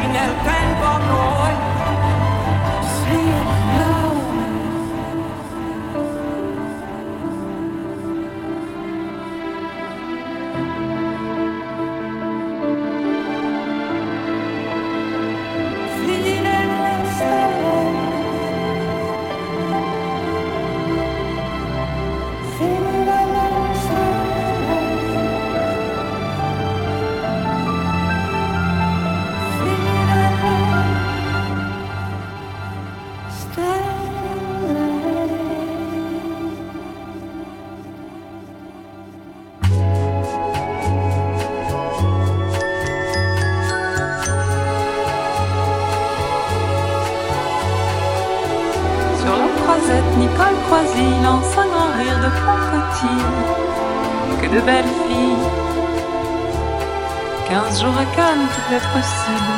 noci nel tempo a noi. De belles filles. Quinze jours à Cannes, tout est possible.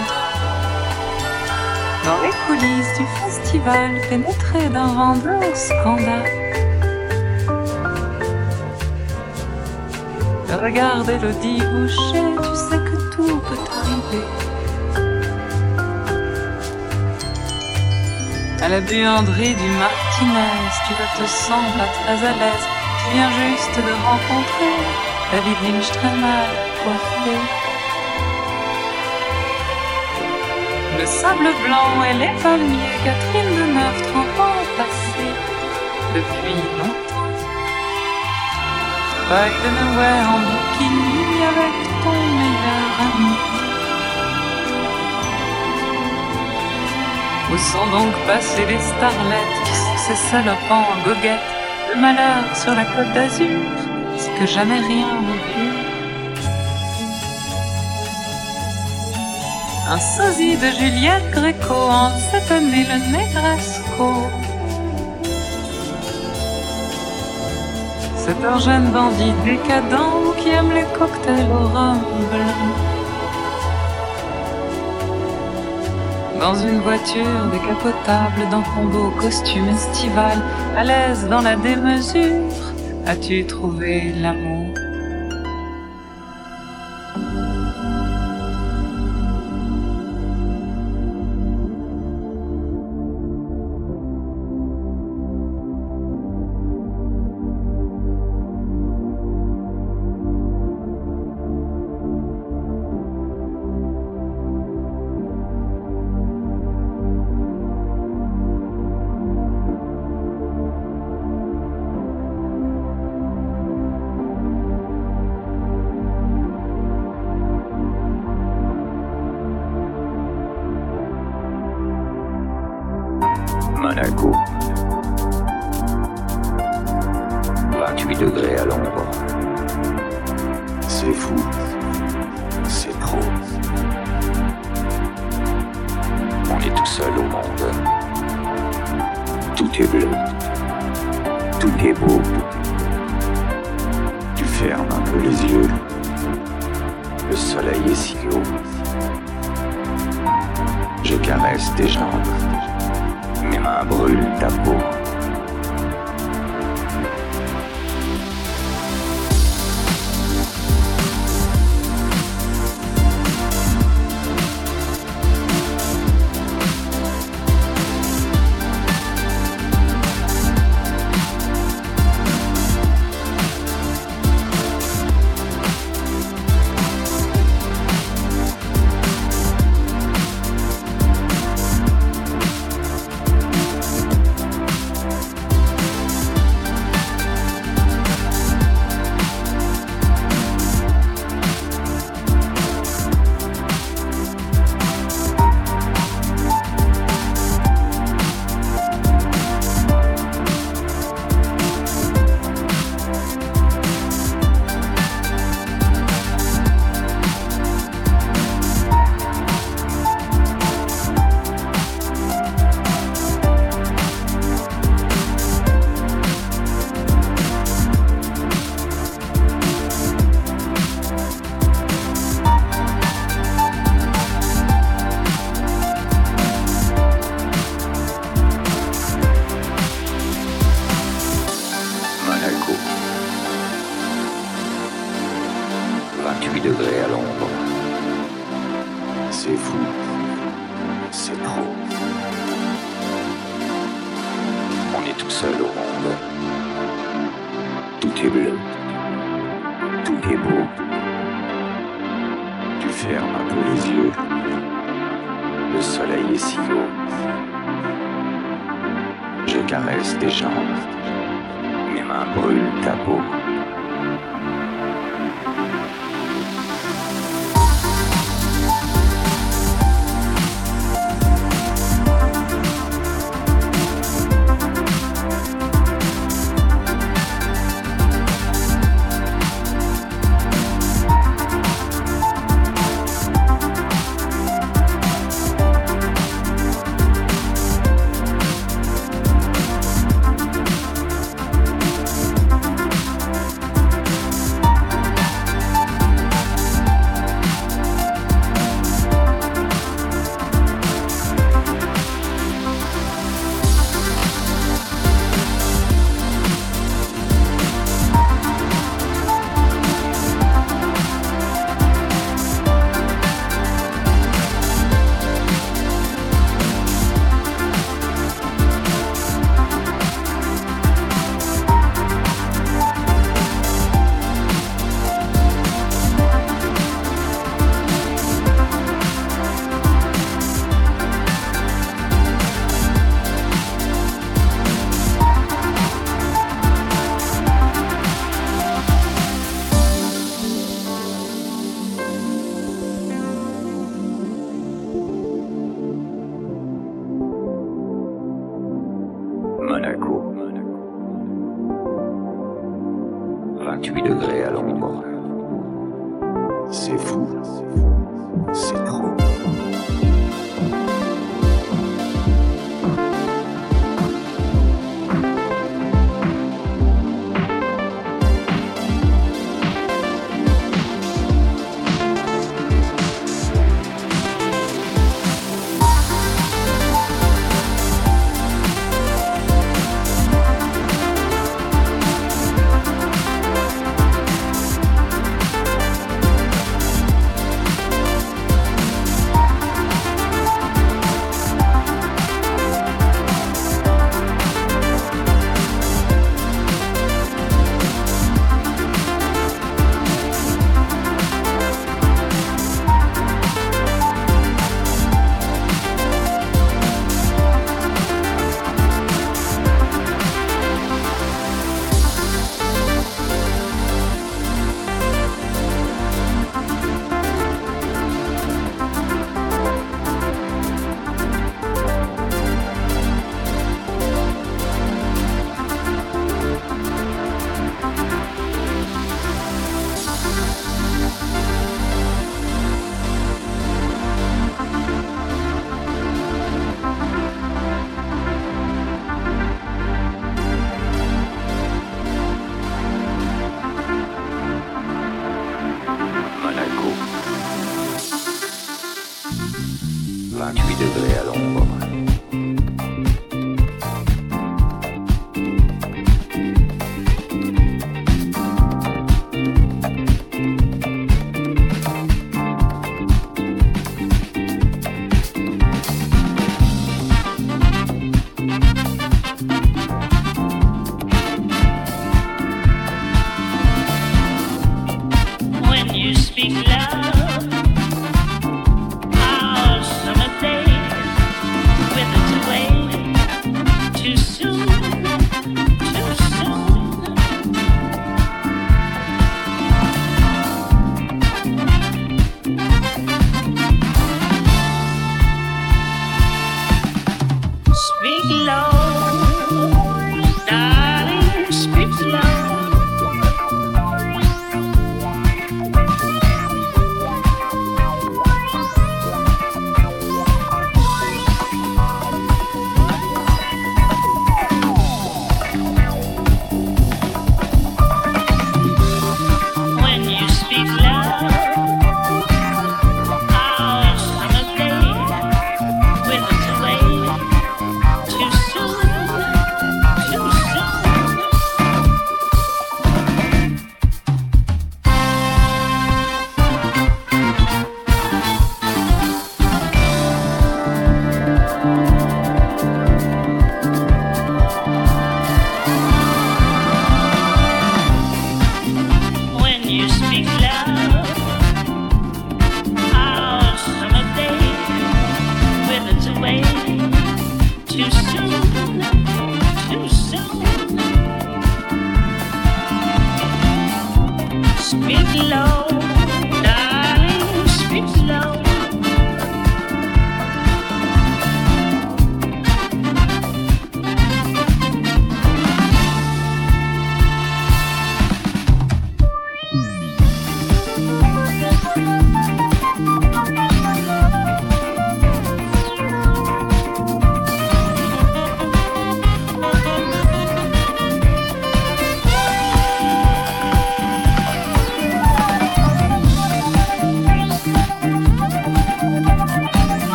Dans les coulisses du festival, pénétré d'un vent de scandale. Regarde Elodie Boucher, tu sais que tout peut arriver. À la buanderie du Martinez, tu ne te pas très à l'aise. Viens juste de rencontrer David Lindström mal coiffé. Le sable blanc et les palmiers, Catherine de neuf, trente ans passés, depuis longtemps. Paille de Noël en bikini avec ton meilleur ami. Où sont donc passées les starlettes qui sont ces salopants en goguette? Malheur sur la côte d'Azur, c'est que jamais rien n'augure. Un sosie de Juliette Gréco en cette année le Negresco. C'est un jeune bandit décadent qui aime les cocktails au rhum blanc. Dans une voiture décapotable, dans ton beau costume estival, à l'aise dans la démesure, as-tu trouvé l'amour?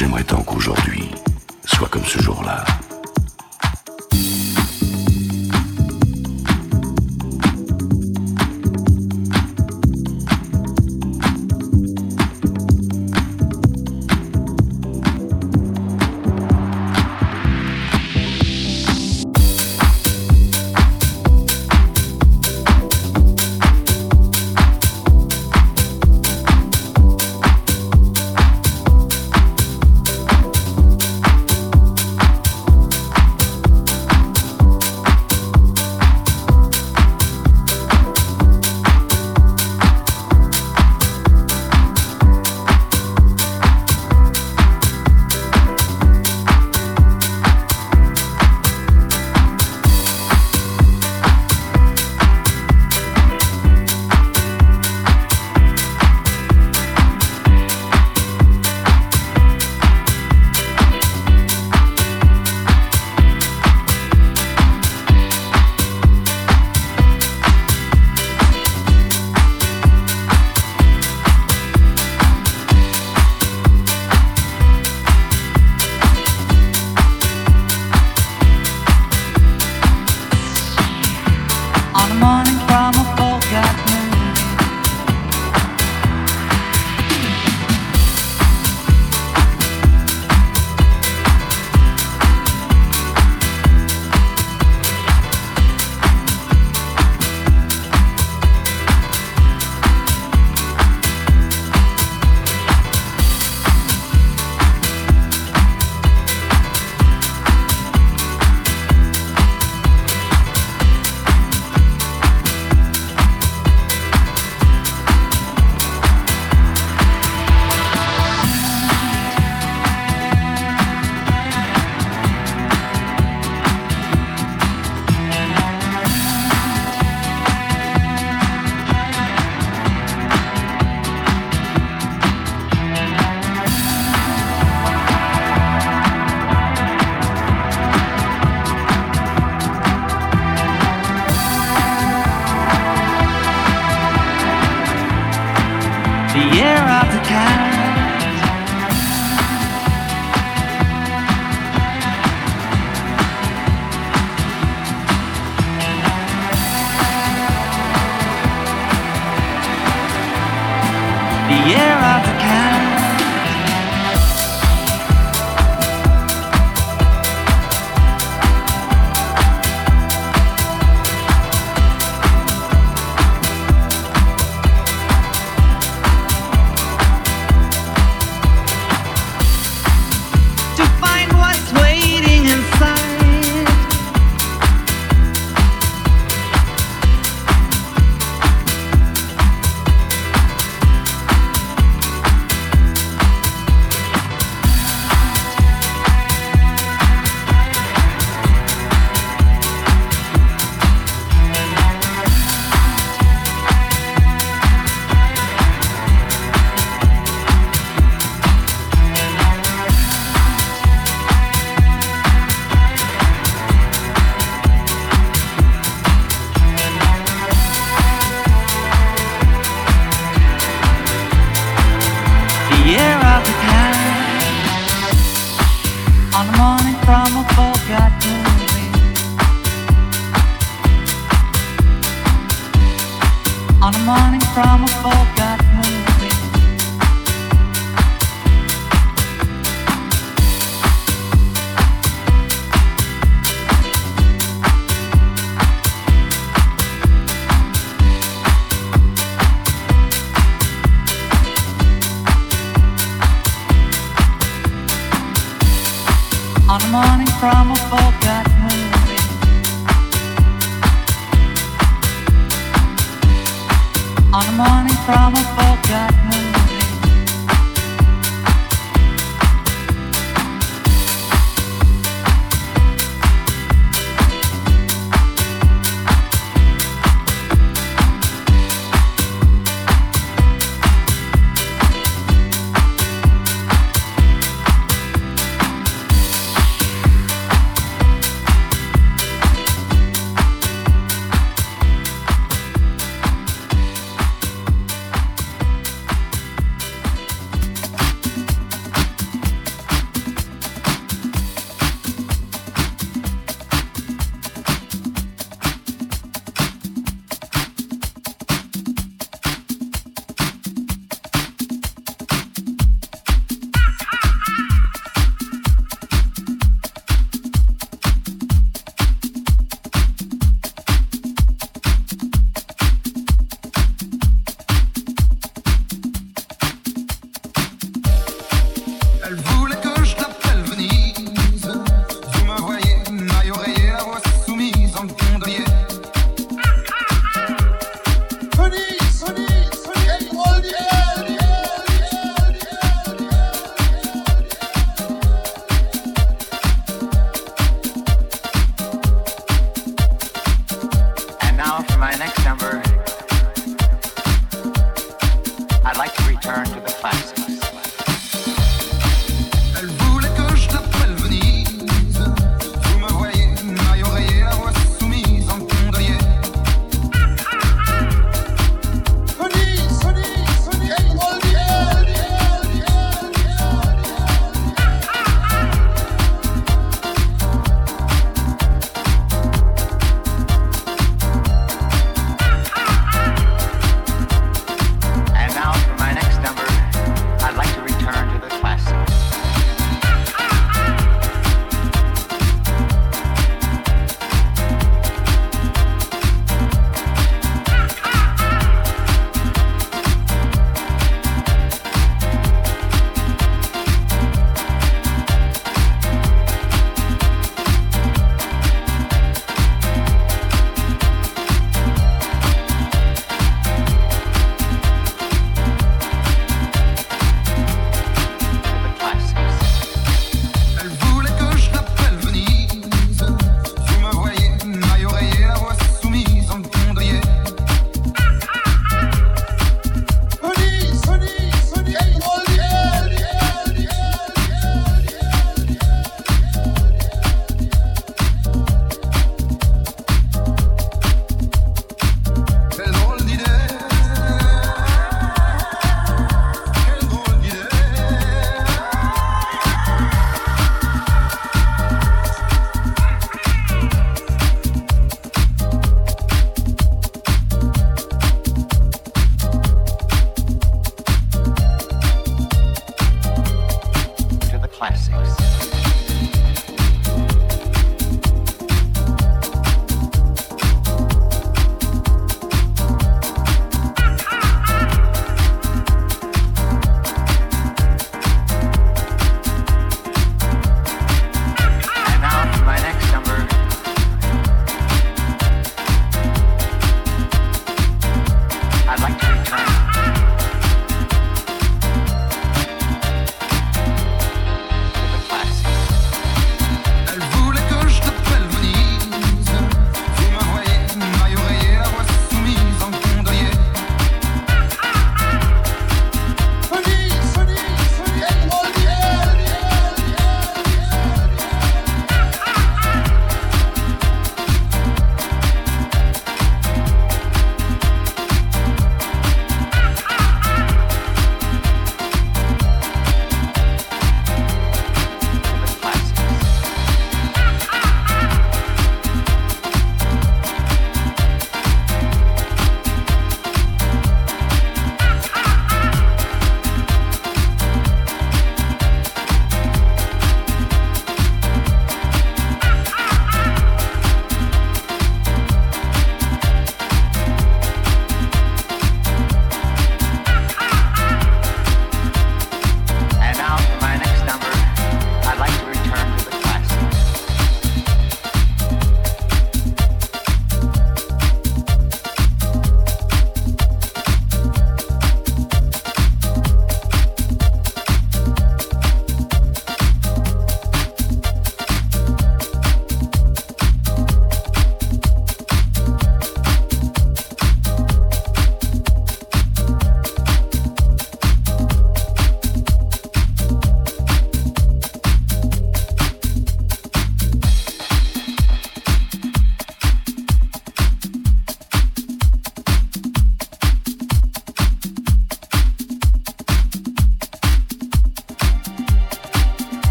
J'aimerais tant qu'aujourd'hui soit comme ce jour-là.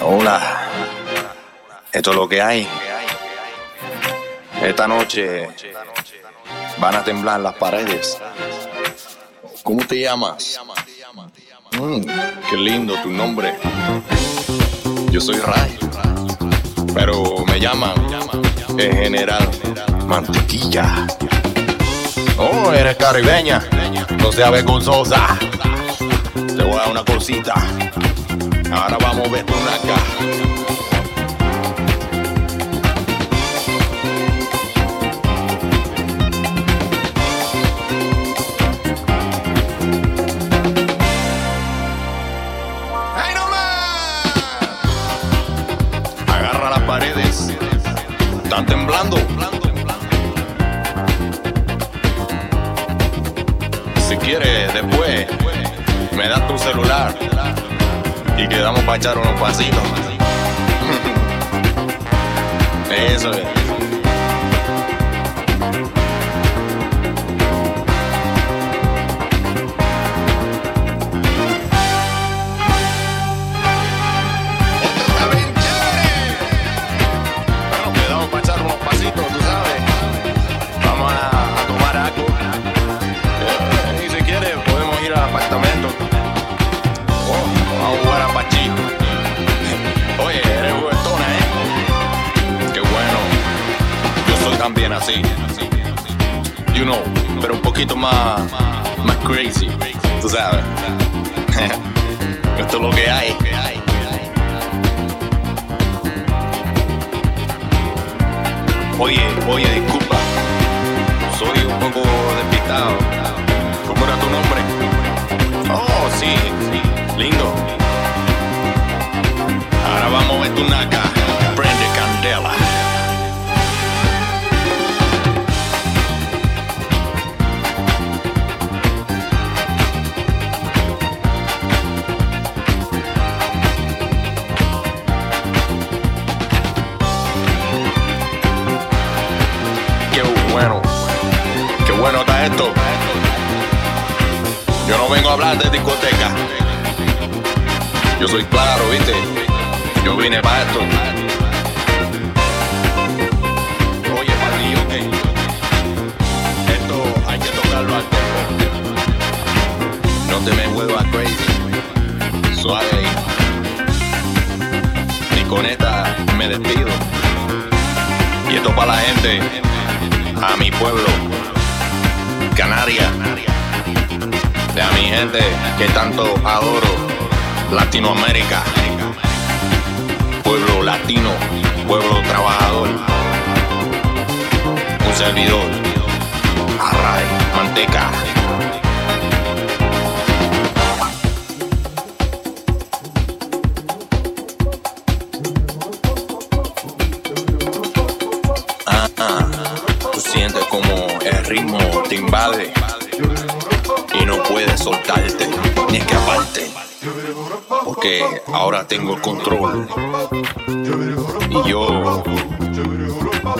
Hola. Esto es lo que hay. Esta noche van a temblar las paredes. ¿Cómo te llamas? Mm, qué lindo tu nombre. Yo soy Ray. Pero me llaman el general Mantequilla. Oh, eres caribeña. No seas vergonzosa. Te voy a dar una cosita. Ahora vamos a ver una acá. Están temblando. Si quieres, después me das tu celular quedamos para echar unos pasitos. Eso es. También así. You know, pero un poquito más, más crazy. Tú sabes. Esto es lo que hay. Oye, oye,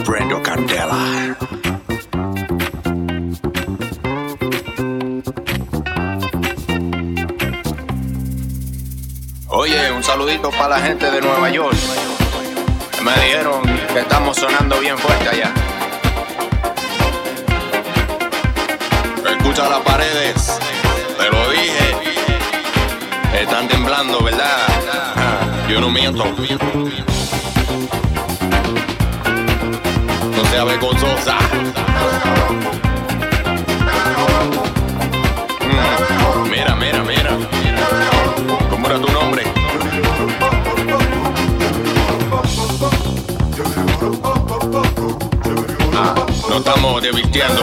prendo candela. Oye, un saludito para la gente de Nueva York. Me dijeron que estamos sonando bien fuerte allá. Escucha las paredes, te lo dije. Están temblando, ¿verdad? Yo no miento. No sea vergonzosa. Mm, Mira, mira, mira. ¿Cómo era tu nombre? Ah, nos estamos divirtiendo.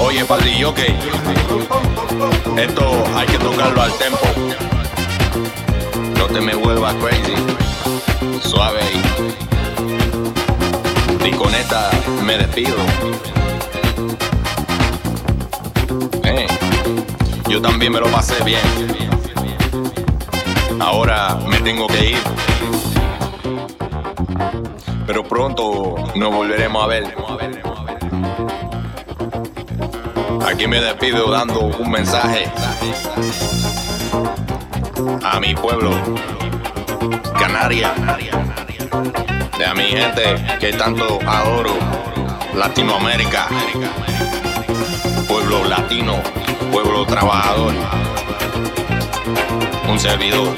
Oye, padrillo, que esto hay que tocarlo al tempo. No te me vuelvas crazy. Suave ahí. Y con esta me despido. Eh, yo también me lo pasé bien. Ahora me tengo que ir. Pero pronto nos volveremos a ver. Aquí me despido dando un mensaje a mi pueblo, Canaria, de a mi gente que tanto adoro, Latinoamérica, pueblo latino, pueblo trabajador, un servidor,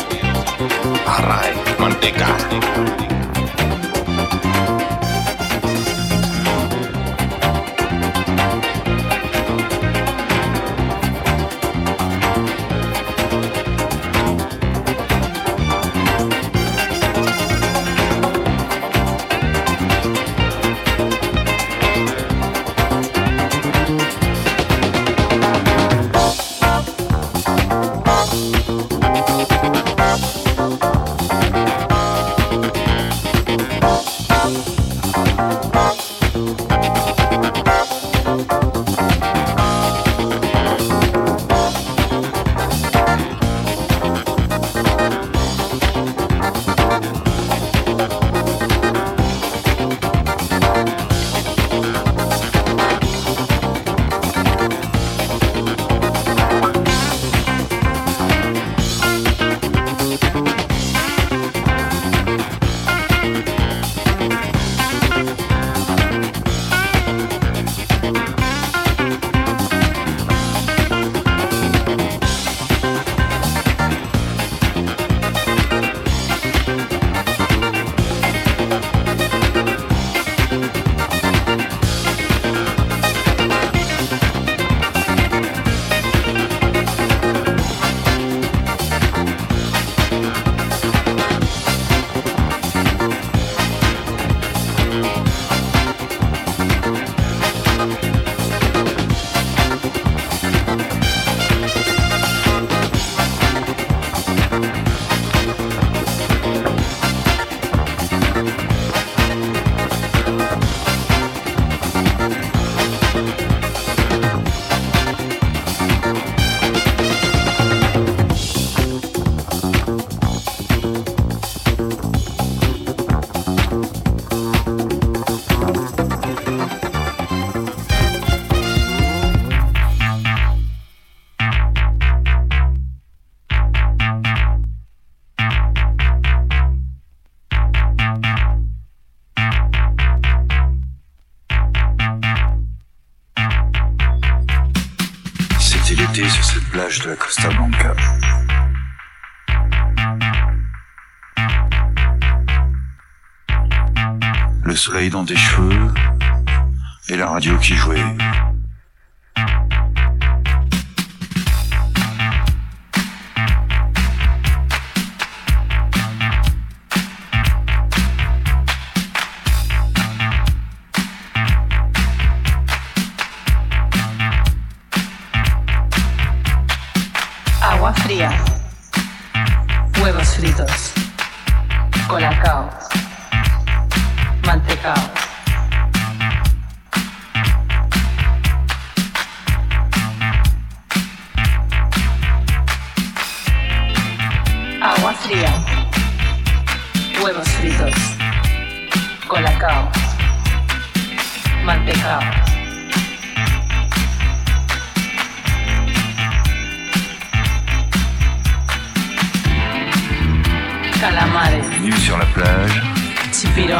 Array, manteca.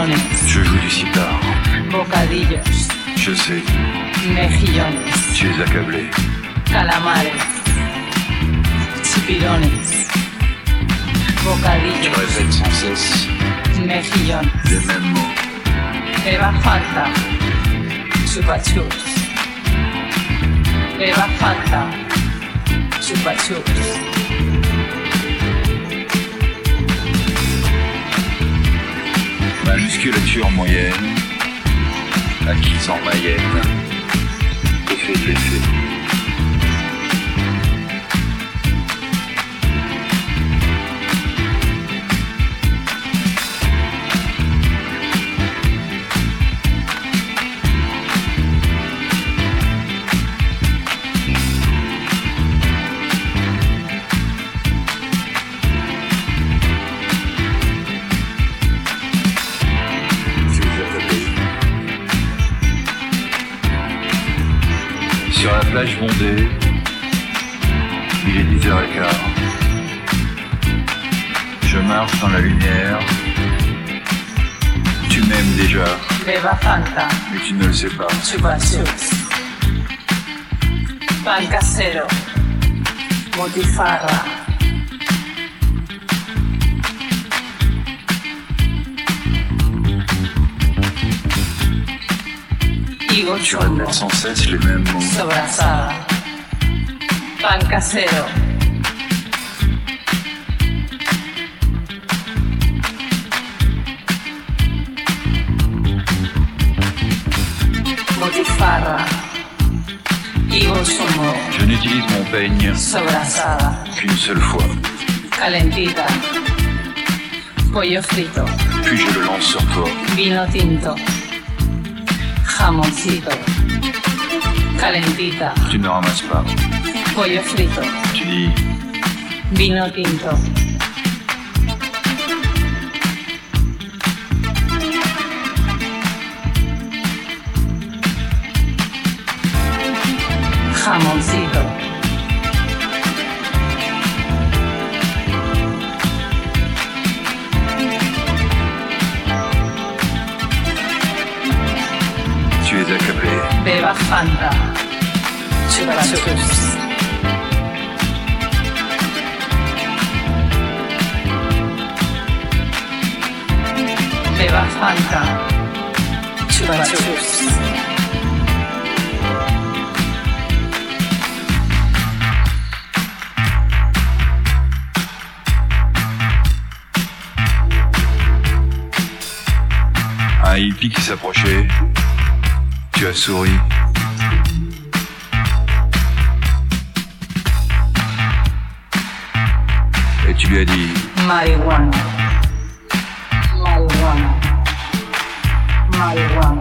Je joue du sitar. Bocadillos. Je sais, Mejillones. tu es accablé. Calamares. Chipirones. Tu Bocadillos. répètes sans cesse Mejillones. les mêmes mots. Eva falta. Chupachups. Eva falta. Chupachups. Ma musculature moyenne, acquise en Mayenne, te fait plage bondée. Il est 10h15. Je marche dans la lumière. Tu m'aimes déjà, Fanta, mais tu ne le sais pas. Chupa Chups. Pan casero, Botifarra. Tu répètes sans cesse les mêmes mots. sobrasada. Pan casero, Botifarra. Chumbo, Je n'utilise mon peigne sobrasada. qu'une seule fois. calentita, pollo frito, Puis je le lance sur toi. vino tinto, Jamoncito. Calentita. You know? Pollo frito. Gee. Vino tinto. Jamoncito. Beba Fanta, chupa chups. Beba Fanta, chupa chups. Un hippie qui s'approchait. Tu as souri. Et tu lui as dit Marihuana. Marihuana. Marihuana.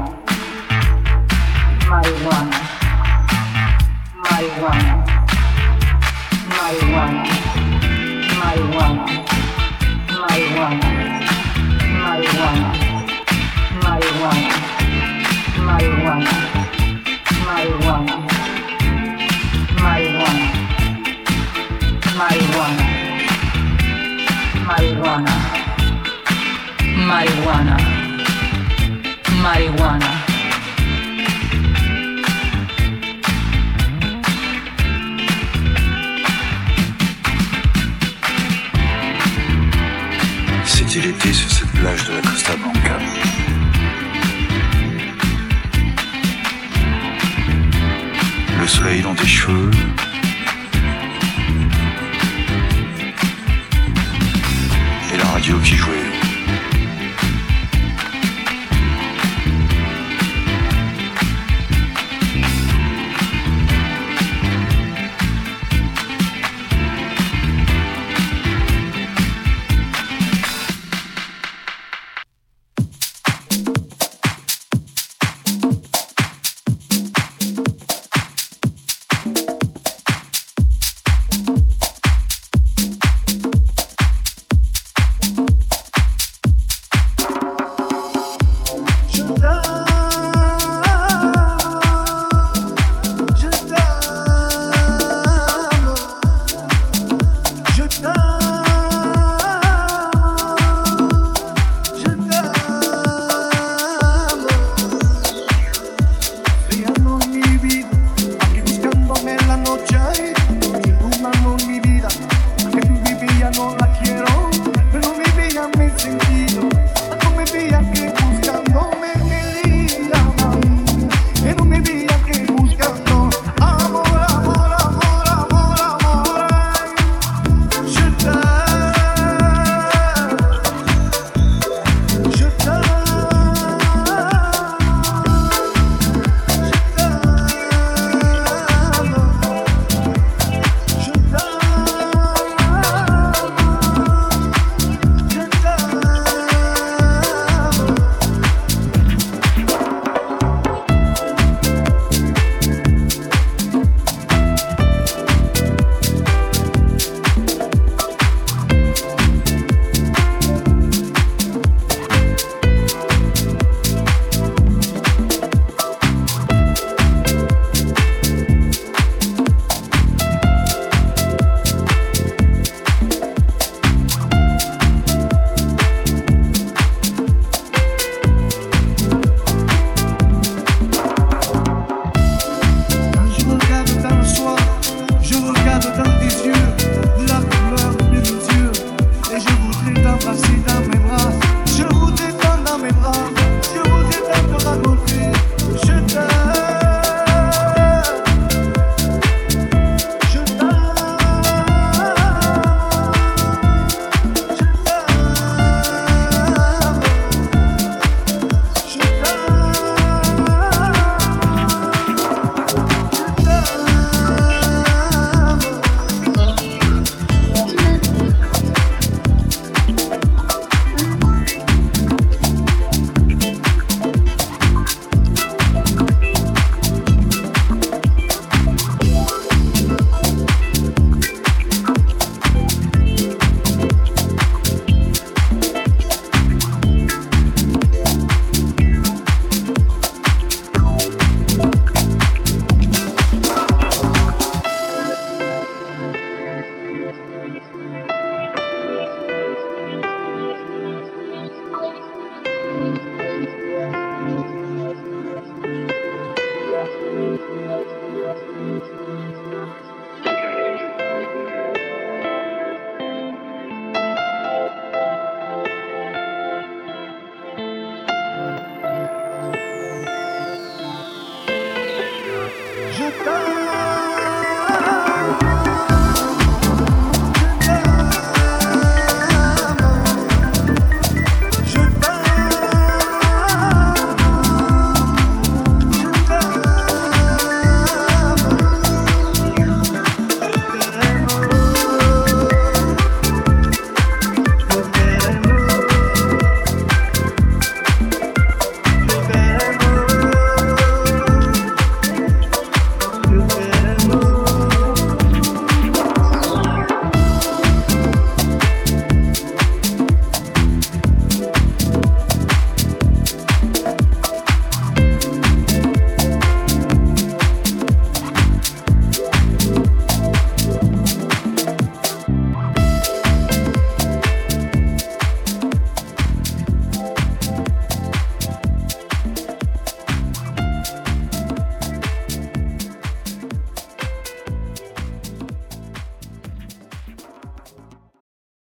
Marihuana, marihuana, marihuana. C'était l'été sur cette plage de la Costa Blanca. Le soleil dans tes cheveux. vieux qui jouait.